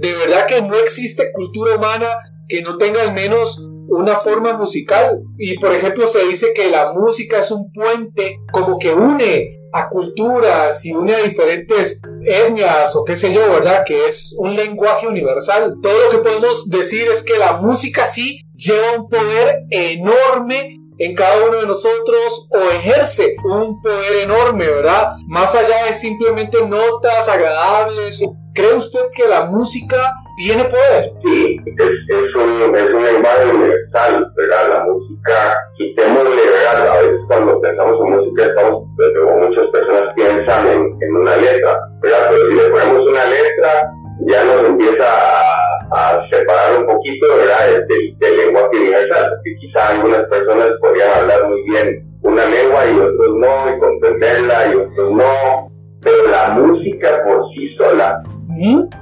de verdad que no existe cultura humana que no tenga al menos una forma musical. Y por ejemplo se dice que la música es un puente como que une a culturas y une a diferentes etnias o qué sé yo, ¿verdad? Que es un lenguaje universal. Todo lo que podemos decir es que la música sí lleva un poder enorme en cada uno de nosotros o ejerce un poder enorme, ¿verdad? Más allá de simplemente notas agradables. ¿Cree usted que la música tiene poder? Sí, es, es, un, es un lenguaje universal, ¿verdad? La música, quitémosle, ¿verdad? A veces cuando pensamos en música, estamos, como muchas personas piensan en, en una letra, ¿verdad? Pero si le ponemos una letra, ya nos empieza a a separar un poquito ¿verdad? Del, del, lenguaje universal, porque quizá algunas personas podrían hablar muy bien una lengua y otros no, y comprenderla y otros no, pero la música por sí sola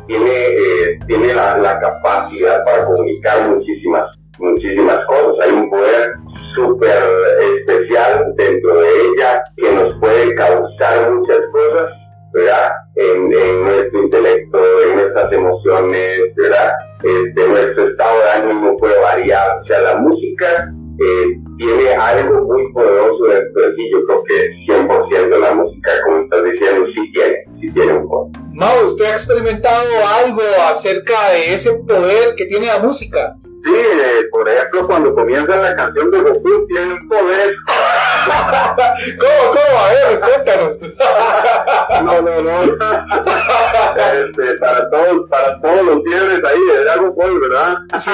tiene, eh, tiene la, la, capacidad para comunicar muchísimas, muchísimas cosas, hay un poder súper especial dentro de ella que nos puede causar muchas cosas ¿verdad? En, en, nuestro intelecto, en nuestras emociones, ¿verdad? Este, nuestro estado de ánimo puede variar. O sea, la música eh, tiene algo muy poderoso dentro de sí. Yo creo que 100% la música, Mau, ¿usted ha experimentado algo acerca de ese poder que tiene la música? Sí, eh, por ejemplo, cuando comienza la canción de Goku, tiene un poder. ¿Cómo, cómo? A ver, cuéntanos. no, no, no. Este, para todos, para todos los tiempos ahí de Dragon Ball, ¿verdad? Sí.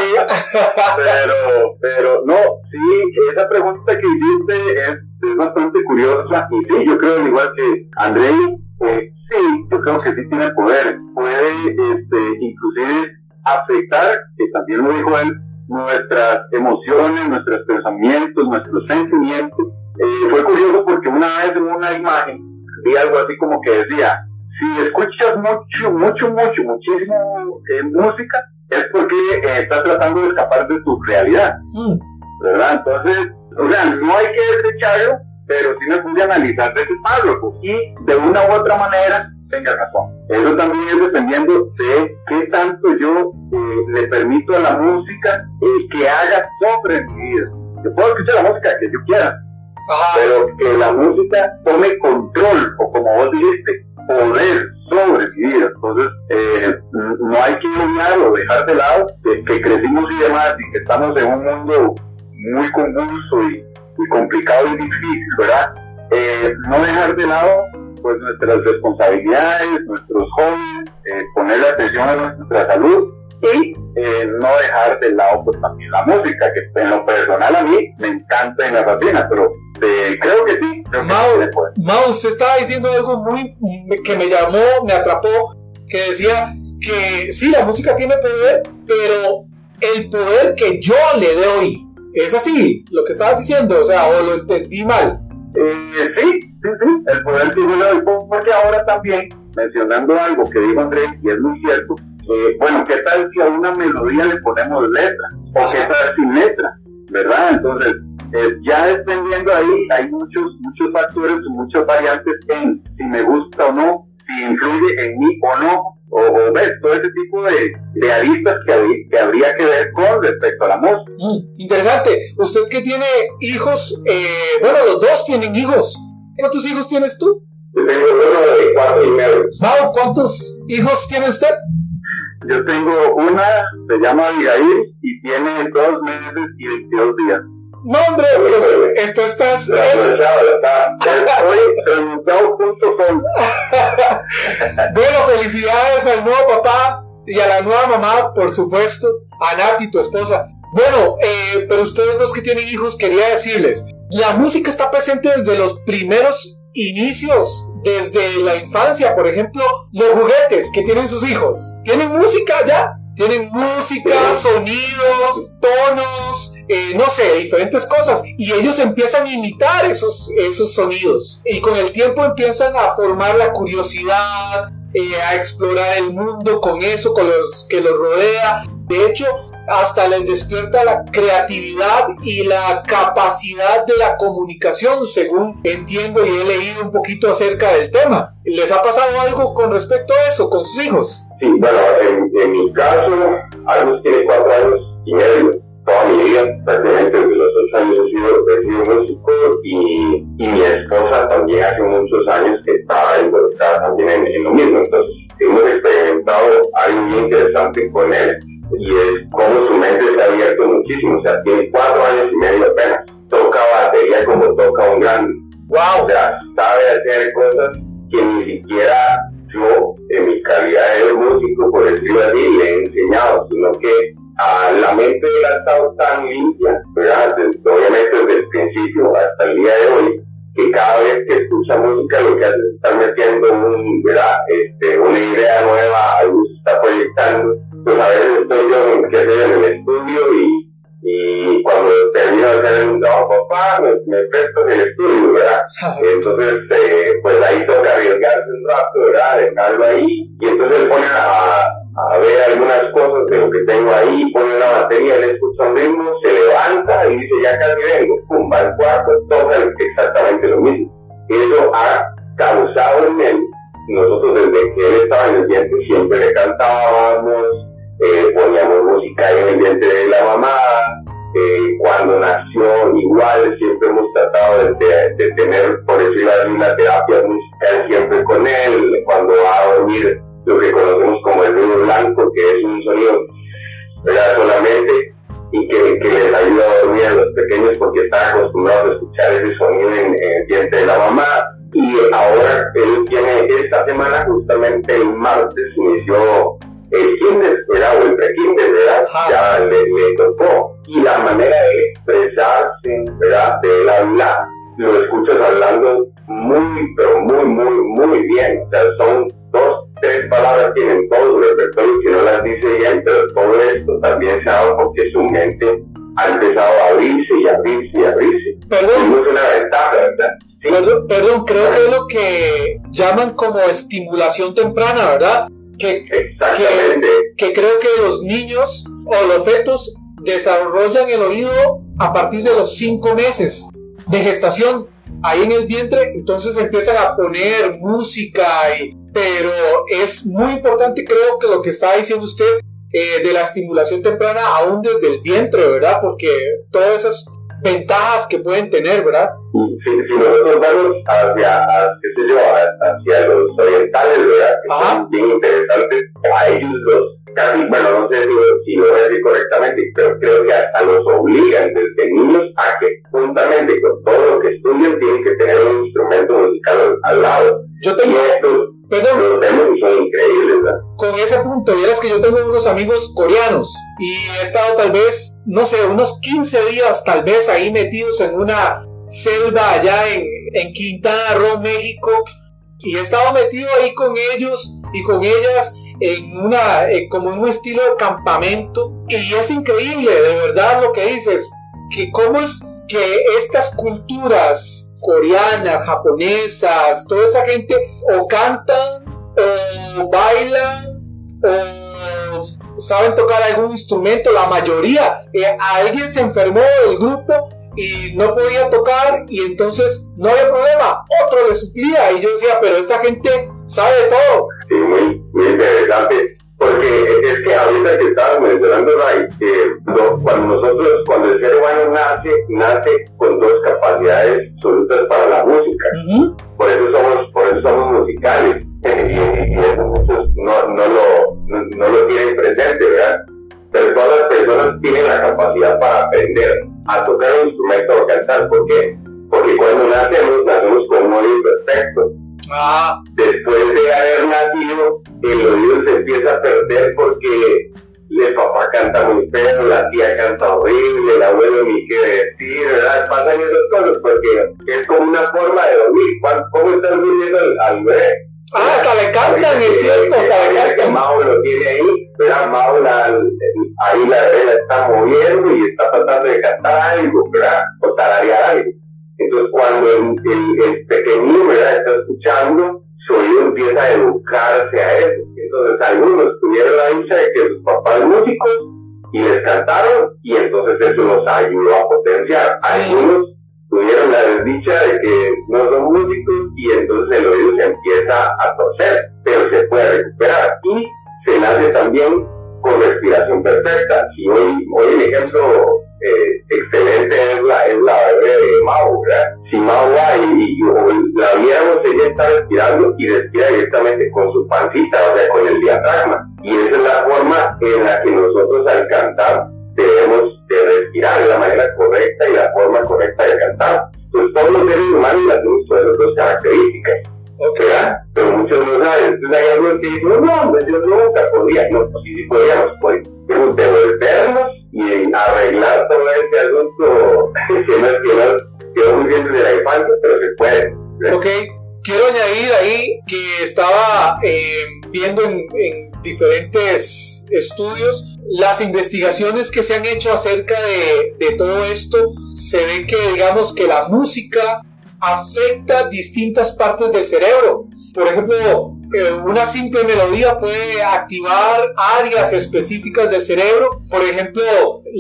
pero, pero, no, sí, esa pregunta que hiciste es, es bastante curiosa. Y sí, yo creo, igual que Andrei, eh, sí, yo creo que sí tiene poder. Puede, este, inclusive afectar, que también lo dijo él, nuestras emociones, nuestros pensamientos, nuestros sentimientos. Eh, fue curioso porque una vez en una imagen vi algo así como que decía, si escuchas mucho, mucho, mucho, muchísimo eh, música, es porque eh, estás tratando de escapar de tu realidad. Mm. ¿Verdad? Entonces, o sea, no hay que desecharlo, pero sí me puse a analizar ese párrafo y de una u otra manera tenga razón. Eso también es dependiendo de qué tanto yo eh, le permito a la música eh, que haga sobre mi vida. Yo puedo escuchar la música que yo quiera, pero que la música tome control, o como vos dijiste, poder sobre mi vida. Entonces, eh, no hay que o dejar de lado que, que, crecimos y demás y que estamos en un mundo muy convulso y, complicado y difícil, ¿verdad? no dejar de lado pues nuestras responsabilidades, nuestros jóvenes, eh, ponerle atención a nuestra salud y eh, no dejar de lado pues también la música, que en lo personal a mí me encanta y me fascina, pero eh, creo que sí. Creo Mau, usted estaba diciendo algo muy que me llamó, me atrapó, que decía que sí, la música tiene poder, pero el poder que yo le doy, es así, lo que estabas diciendo, o sea, o lo entendí mal. Eh, sí, sí, sí, el poder doy porque ahora también, mencionando algo que dijo Andrés, y es muy cierto, bueno, ¿qué tal si a una melodía le ponemos letra? ¿O qué tal sin letra? ¿Verdad? Entonces, eh, ya dependiendo ahí, hay muchos, muchos factores, muchas variantes en si me gusta o no, si influye en mí o no, o, ves todo ese tipo de, de aristas que, que, habría que ver con respecto a la música. Mm, interesante. Usted que tiene hijos, eh, bueno, los dos tienen hijos. ¿Cuántos hijos tienes tú? Yo tengo uno de cuatro y medio. Mau, ¿cuántos hijos tiene usted? Yo tengo una, se llama Abigail y tiene dos meses y 22 días. No, hombre, pues, esto estás. Estoy bueno, felicidades al nuevo papá y a la nueva mamá, por supuesto. A Nati, tu esposa. Bueno, eh, pero ustedes dos que tienen hijos, quería decirles: la música está presente desde los primeros inicios desde la infancia, por ejemplo, los juguetes que tienen sus hijos, ¿tienen música ya? Tienen música, sonidos, tonos, eh, no sé, diferentes cosas. Y ellos empiezan a imitar esos, esos sonidos. Y con el tiempo empiezan a formar la curiosidad, eh, a explorar el mundo con eso, con los que los rodea. De hecho, hasta les despierta la creatividad y la capacidad de la comunicación, según entiendo y he leído un poquito acerca del tema. ¿Les ha pasado algo con respecto a eso, con sus hijos? Sí, bueno, en, mi caso, Agus tiene cuatro años y medio. Toda mi vida, prácticamente desde los ocho años he sido, músico y, y, mi esposa también hace muchos años que estaba involucrada también en, lo mismo. Entonces, hemos experimentado algo muy interesante con él y es cómo su mente se ha abierto muchísimo. O sea, tiene cuatro años y medio apenas. Toca batería como toca un gran. ¡Wow! O sea, sabe hacer cosas que ni siquiera yo, en mi calidad de músico, por decirlo así, le he enseñado, sino que a la mente de él ha estado tan limpia, ¿verdad? obviamente desde el principio hasta el día de hoy, que cada vez que escucha música lo que hace es estar metiendo un, ¿verdad? Este, una idea nueva, algo se está proyectando. Pues a veces estoy yo en, en el estudio y y cuando termino de hacer un trabajo, papá, me, me presto en el estudio, ¿verdad? Entonces, eh, pues ahí toca arriesgarse un rato, ¿verdad? Dejarlo ahí, y entonces pone a, a ver algunas cosas de lo que tengo ahí, pone una batería, él escucha un ritmo, se levanta y dice, ya casi vengo, pum, va al cuarto, toca exactamente lo mismo. Eso ha causado en él, nosotros desde que él estaba en el vientre siempre le cantábamos, eh, poníamos música en el vientre de la mamá, eh, cuando nació igual siempre hemos tratado de, tener, por decirlo así, una terapia musical siempre con él, cuando va a dormir lo que conocemos como el ruido blanco, que es un sonido ¿verdad? solamente y que, que, les ayuda a dormir a los pequeños porque están acostumbrados a escuchar ese sonido en, el vientre de la mamá. Y ahora él tiene esta semana, justamente el martes, inició el kinder, ¿verdad? O el pre-kinder, ¿verdad? Ya le, le, tocó. Y la manera de expresarse, ¿verdad? De él hablar, lo escuchas hablando muy, pero muy, muy, muy bien. O sea, son dos, tres palabras tienen todo el repertorio que no las dice bien, pero todo esto también se ha dado porque su mente ha empezado a abrirse y abrirse y abrirse. Perdón. Es una ventaja, ¿verdad? Perdón, perdón, creo que es lo que llaman como estimulación temprana, ¿verdad? que, que, creo que los niños o los fetos desarrollan el oído a partir de los cinco meses de gestación ahí en el vientre, entonces empiezan a poner música, y, pero es muy importante creo que lo que está diciendo usted eh, de la estimulación temprana aún desde el vientre, ¿verdad? Porque todas esas ventajas que pueden tener, ¿verdad? Si, si nosotros vamos hacia, qué sé yo, hacia los orientales, ¿verdad? Que son bien interesantes, a ellos los casi, bueno, no sé si, lo voy a decir correctamente, pero creo que hasta los obligan desde niños a que juntamente con todo lo que estudian tienen que tener un instrumento musical al, lado. Yo tengo... Perdón. Con ese punto, vieras que yo tengo unos amigos coreanos y he estado tal vez, no sé, unos 15 días tal vez ahí metidos en una selva allá en, en Quintana Roo, México, y he estado metido ahí con ellos y con ellas en una, como en un estilo de campamento, y es increíble, de verdad, lo que dices, que cómo es que estas culturas coreanas, japonesas, toda esa gente o cantan o bailan o saben tocar algún instrumento, la mayoría. Eh, alguien se enfermó del grupo y no podía tocar y entonces no había problema, otro le suplía y yo decía, pero esta gente sabe todo. Muy, muy. Porque es que ahorita que estabas mencionando, Ray, cuando nosotros, cuando el ser humano nace, nace con dos capacidades absolutas para la música. Por eso somos, por eso somos musicales. y, eso muchos no, no, lo, no, lo tienen presente, ¿verdad? Pero todas las personas tienen la capacidad para aprender a tocar un instrumento o cantar. ¿Por qué? Porque cuando nacemos, nacemos con un oído perfecto Ah. De haber nacido, el oído se empieza a perder porque el papá canta muy feo, la tía canta horrible, el abuelo ni qué decir, ¿verdad? Pasan esas cosas porque es como una forma de dormir. ¿Cómo están durmiendo al, bebé? Ah, hasta le cantan, es cierto, hasta le cantan. Mao lo tiene ahí, ¿verdad? Mao la, ahí la la está moviendo y está tratando de cantar algo, ¿verdad? O tararear algo. Entonces, cuando el, el, pequeño está escuchando, su oído empieza a educarse a eso. Entonces, algunos tuvieron la dicha de que sus papás músicos y les cantaron, y entonces eso los ayudó a potenciar. Algunos tuvieron la desdicha de que no son músicos y entonces el oído se empieza a torcer, pero se puede recuperar. Y se también con respiración perfecta. Si hoy, hoy el ejemplo eh, excelente es la, es la bebé de Mao, ¿verdad? Si Mao va y, la viéramos, ella está respirando y respira directamente con su pancita, o sea, con el diafragma. Y esa es la forma en la que nosotros al cantar debemos de respirar de la manera correcta y la forma correcta de cantar. Entonces todos los seres humanos tenemos todas dos características. ¿verdad? Pero muchos no saben. Entonces hay algunos que dicen, no, no, yo nunca podía. No, pues sí, sí podíamos, pues. Pero devolvernos y arreglar todo este asunto que no que muy bien desde la infancia, pero se puede. Ok, quiero añadir ahí que estaba eh, viendo en, en, diferentes estudios las investigaciones que se han hecho acerca de, de todo esto. Se ve que, digamos, que la música afecta distintas partes del cerebro. Por ejemplo, una simple melodía puede activar áreas específicas del cerebro, por ejemplo,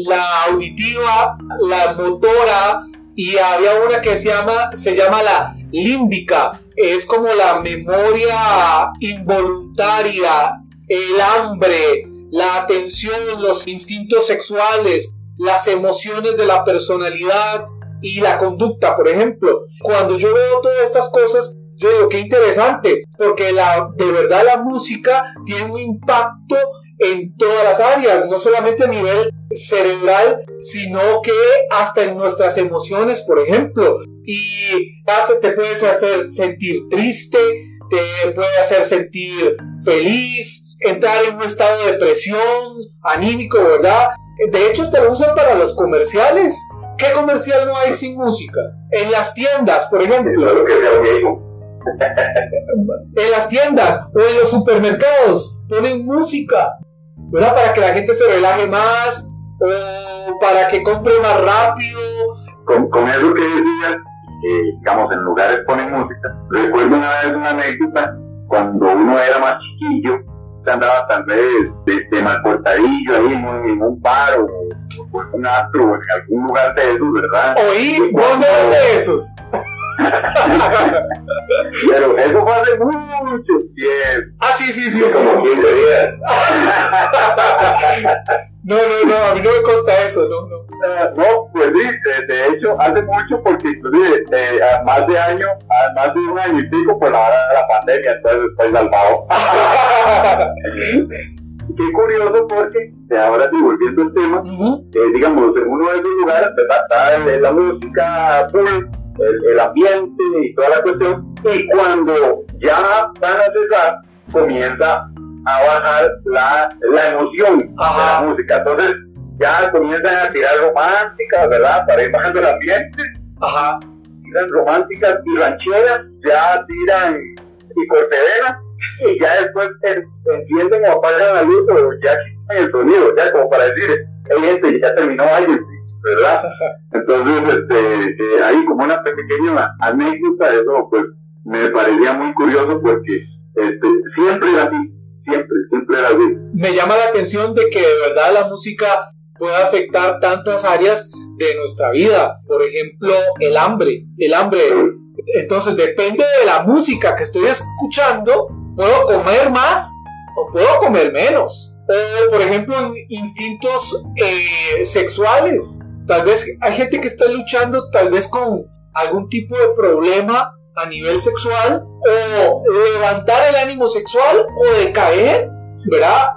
la auditiva, la motora, y había una que se llama, se llama la límbica, es como la memoria involuntaria, el hambre, la atención, los instintos sexuales, las emociones de la personalidad y la conducta, por ejemplo. Cuando yo veo todas estas cosas, yo digo, qué interesante, porque la, de verdad la música tiene un impacto en todas las áreas, no solamente a nivel cerebral, sino que hasta en nuestras emociones, por ejemplo. Y te puede hacer sentir triste, te puede hacer sentir feliz, entrar en un estado de depresión, anímico, ¿verdad? De hecho, hasta lo usan para los comerciales. ¿Qué comercial no hay sin música? En las tiendas, por ejemplo en las tiendas o en los supermercados ponen música, ¿verdad? Para que la gente se relaje más o para que compre más rápido. Con, con eso que decías, digamos, en lugares ponen música. Recuerdo una vez una anécdota cuando uno era más chiquillo, se andaba tal vez de, de mal cortadillo ahí en, un bar o, en un astro o en algún lugar de esos, ¿verdad? Oí, vos eres de esos. Pero eso fue hace mucho tiempo. Ah, sí, sí, sí. Como 15 días. no, no, no, a mí no me consta eso, no, no. Uh, no, pues sí, de, de, hecho, hace mucho, porque inclusive eh, más de año, más de un año y pico, pues la hora de la pandemia, entonces estoy salvado. Qué curioso porque, ahora sí, volviendo al tema, eh, digamos, en uno de esos lugares, Está la música full, el, ambiente y toda la cuestión, y cuando ya van a cesar, comienza a bajar la, la emoción de la música. Entonces ya comienzan a tirar románticas, ¿verdad? Para ir bajando el ambiente. Ajá. Tiran románticas y rancheras, ya tiran y cortevenas, y ya después encienden o apagan la luz o ya quitan el sonido, ya como para decir, hey gente, ya terminó alguien ¿verdad? Entonces, este, eh, ahí como una pequeña anécdota, eso pues me parecía muy curioso porque este, siempre era así, siempre, siempre era así. Me llama la atención de que de verdad la música puede afectar tantas áreas de nuestra vida, por ejemplo, el hambre, el hambre. Entonces, depende de la música que estoy escuchando, puedo comer más o puedo comer menos. O, por ejemplo, instintos eh, sexuales Tal vez hay gente que está luchando tal vez con algún tipo de problema a nivel sexual o levantar el ánimo sexual o decaer, ¿verdad?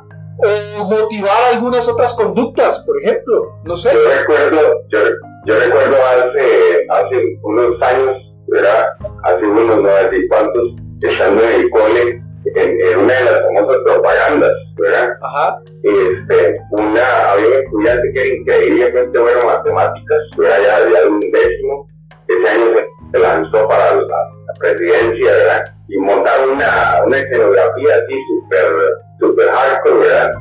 O motivar algunas otras conductas, por ejemplo, no sé. Yo recuerdo, yo, recuerdo hace, hace unos años, ¿verdad? Hace unos no sé cuántos, estando en el cole, en, una de las famosas propagandas, ¿verdad? Ajá. Este, una, había un estudiante que era increíblemente bueno en matemáticas, ¿verdad? Ya, ya de un décimo, ese año se, lanzó para la, presidencia, ¿verdad? Y montaron una, una escenografía así súper, súper hardcore, ¿verdad?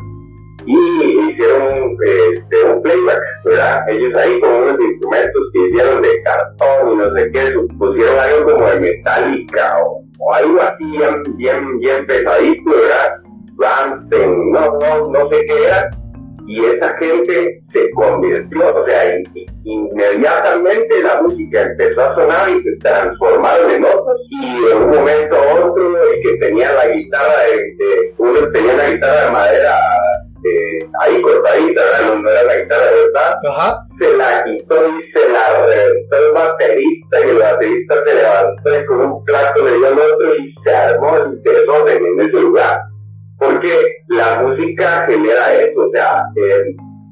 y hicieron este, un playback, ¿verdad? Ellos ahí con unos instrumentos que hicieron de cartón y no sé qué, pusieron algo como de metálica o, algo así bien, bien, bien pesadito, ¿verdad? Ramstein, no, no, no sé qué era, y esa gente se convirtió, o sea, inmediatamente la música empezó a sonar y se transformaron en otros, y de un momento a otro el que tenía la guitarra, de, uno tenía una guitarra de madera ¿verdad? No, era la guitarra de verdad. Ajá. Se la quitó y se la baterista y el baterista se levantó con un plato le dio al otro y se armó el desorden en ese lugar. Porque la música genera eso, o sea, eh,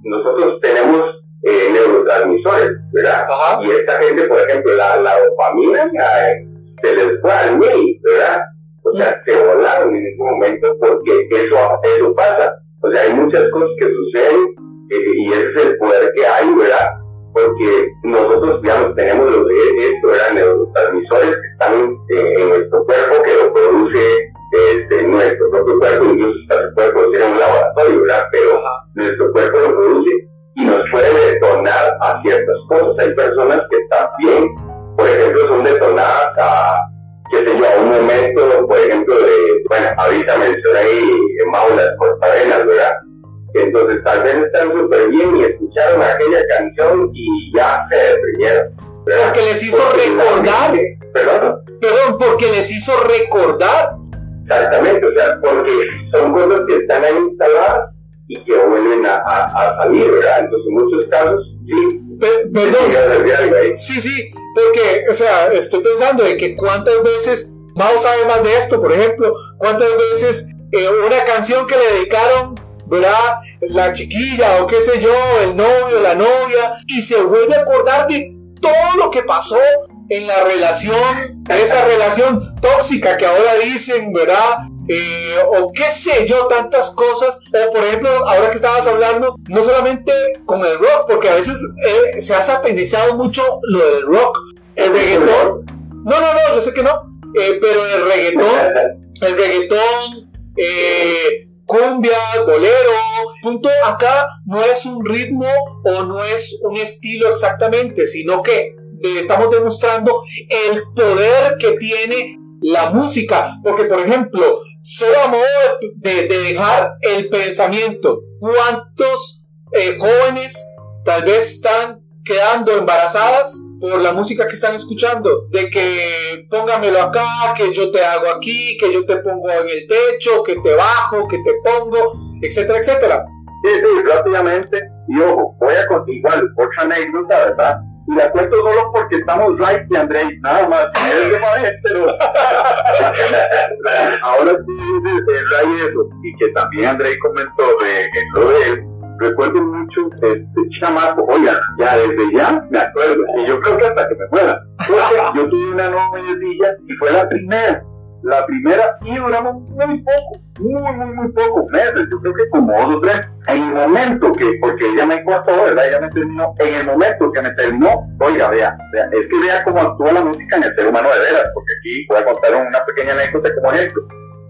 nosotros tenemos eh, neurotransmisores, ¿verdad? Ajá. Y esta gente, por ejemplo, la, la dopamina eh, se les fue al mil, ¿verdad? O sea, se volaron en ese momento porque eso, eso pasa. O sea, hay muchas cosas que suceden eh, y ese es el poder que hay, ¿verdad? Porque nosotros, digamos, tenemos los, esto, ¿verdad? Neurotransmisores que están eh, en nuestro cuerpo, que lo produce este, nuestro propio cuerpo, incluso hasta puede producir en un laboratorio, ¿verdad? Pero nuestro cuerpo lo produce y nos puede detonar a ciertas cosas. Hay personas que también, por ejemplo, son detonadas a, qué sé yo, a un momento, por ejemplo, de, bueno, ahorita mencioné ahí Maulas Cortavenas, ¿verdad? Entonces tal vez están súper bien y escucharon aquella canción y ya se deprimieron. ¿verdad? Porque les hizo Porque recordar. Perdón. Perdón, porque les hizo recordar. Exactamente, o sea, porque son cosas que están ahí instaladas y que vuelven a, a, a salir, ¿verdad? Entonces, en muchos casos, sí. Pe- perdón. sí, sí, porque, o sea, estoy pensando de que cuántas veces, Mao sabe más de esto, por ejemplo, cuántas veces eh, una canción que le dedicaron, ¿verdad? La chiquilla o qué sé yo, el novio, la novia, y se vuelve a acordar de todo lo que pasó en la relación, esa relación tóxica que ahora dicen, ¿verdad? Eh, o qué sé yo, tantas cosas. O por ejemplo, ahora que estabas hablando, no solamente con el rock, porque a veces eh, se ha satanizado mucho lo del rock, el reggaetón. No, no, no, yo sé que no. Eh, pero el reggaetón, el reggaetón, eh, cumbia, bolero, punto. Acá no es un ritmo o no es un estilo exactamente, sino que estamos demostrando el poder que tiene la música, porque por ejemplo, solo a modo de, de dejar el pensamiento, ¿cuántos eh, jóvenes tal vez están quedando embarazadas por la música que están escuchando, de que póngamelo acá, que yo te hago aquí, que yo te pongo en el techo, que te bajo, que te pongo, etcétera, etcétera. Sí, sí, rápidamente. Y ojo, voy a contar otra anécdota, ¿verdad? Y la cuento solo porque estamos right y Andrés, nada más. Es de madre, pero ahora sí es eso. Y que también Andrés comentó de lo de él. Recuerdo mucho este chamaco, oiga, ya desde ya me acuerdo, y yo creo que hasta que me muera. Porque yo tuve una noviecilla y fue la primera. La primera y duramos muy poco, muy, muy, muy poco, meses, yo creo que como dos o tres. En el momento que, porque ella me cortó, ¿verdad? Ella me terminó, en el momento que me terminó, oiga, vea, vea, es que vea cómo actúa la música en el ser humano de veras, porque aquí voy a contar una pequeña anécdota como ejemplo.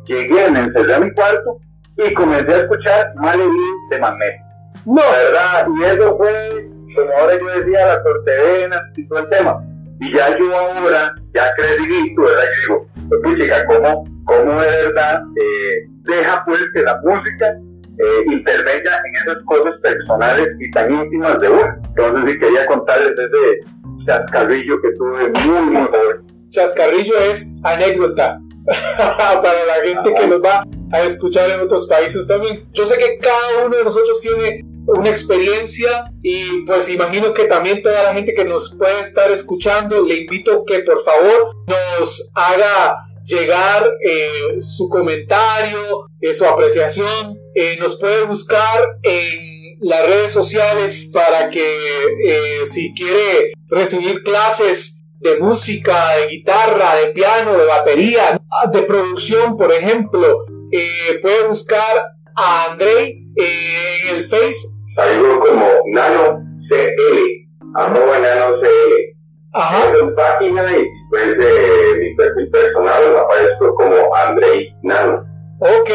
Llegué, me encerré a mi cuarto y comencé a escuchar Marilyn de Magneto. No, ¿verdad? Y eso fue, como ahora yo decía, las cortevenas y todo el tema. Y ya yo ahora, ya crecidito, ¿verdad? Yo digo, pues chica, ¿cómo, cómo de verdad eh, deja pues que la música eh, intervenga en esas cosas personales y tan íntimas de uno? Entonces sí quería contarles ese chascarrillo que tuve muy, muy joven. chascarrillo es anécdota para la gente que nos va a escuchar en otros países también. Yo sé que cada uno de nosotros tiene una experiencia y pues imagino que también toda la gente que nos puede estar escuchando, le invito que por favor nos haga llegar eh, su comentario, eh, su apreciación. Eh, nos puede buscar en las redes sociales para que eh, si quiere recibir clases de música, de guitarra, de piano, de batería, de producción, por ejemplo, eh, puede buscar a Andrei eh, en el Face. Algo como Nano CL, arroba Nano CL. Ajá. en página y después de mi perfil personal aparezco como Andrei Nano. Ok,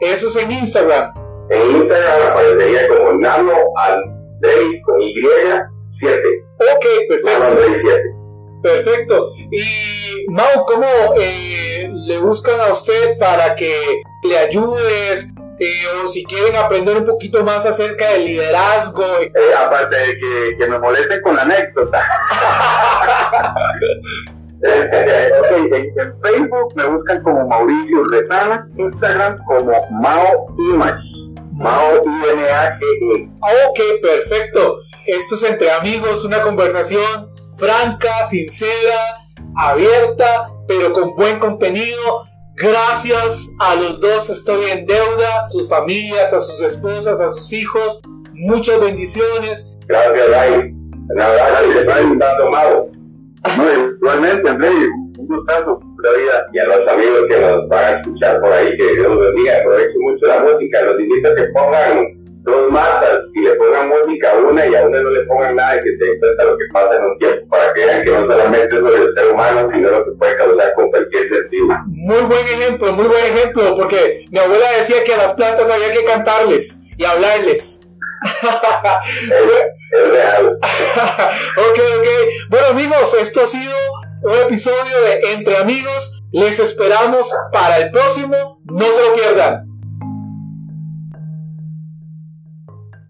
eso es en Instagram. En Instagram aparecería como Nano Andrei con Y 7. Ok, Nano perfecto. Andrei 7. Perfecto. Y Mau, ¿cómo eh, le buscan a usted para que le ayudes? Eh, o si quieren aprender un poquito más acerca del liderazgo. Eh, aparte de que, que me molesten con la anécdota. Eh, en, en Facebook me buscan como Mauricio Retana, Instagram como Mao Image. Mao I-N-A-G-E. Ok, perfecto. Esto es entre amigos, una conversación franca, sincera, abierta, pero con buen contenido. Gracias a los dos estoy en deuda, a sus familias, a sus esposas, a sus hijos. Muchas bendiciones. Gracias, Ray. Nada, se está invitando Mao. No, igualmente, André, un gustazo todavía. Y a los amigos que nos van a escuchar por ahí, que Dios bendiga, aprovechen mucho la música. Los invito a que pongan dos matas y le pongan música a una y a una no le pongan nada y que se den cuenta lo que pasa en un tiempo para que vean que no solamente es sobre el ser humano, sino lo que puede causar con cualquier sentido. Muy buen ejemplo, muy buen ejemplo, porque mi abuela decía que a las plantas había que cantarles y hablarles. es, es real. ok, ok. Bueno amigos, esto ha sido un episodio de Entre Amigos. Les esperamos para el próximo. No se lo pierdan.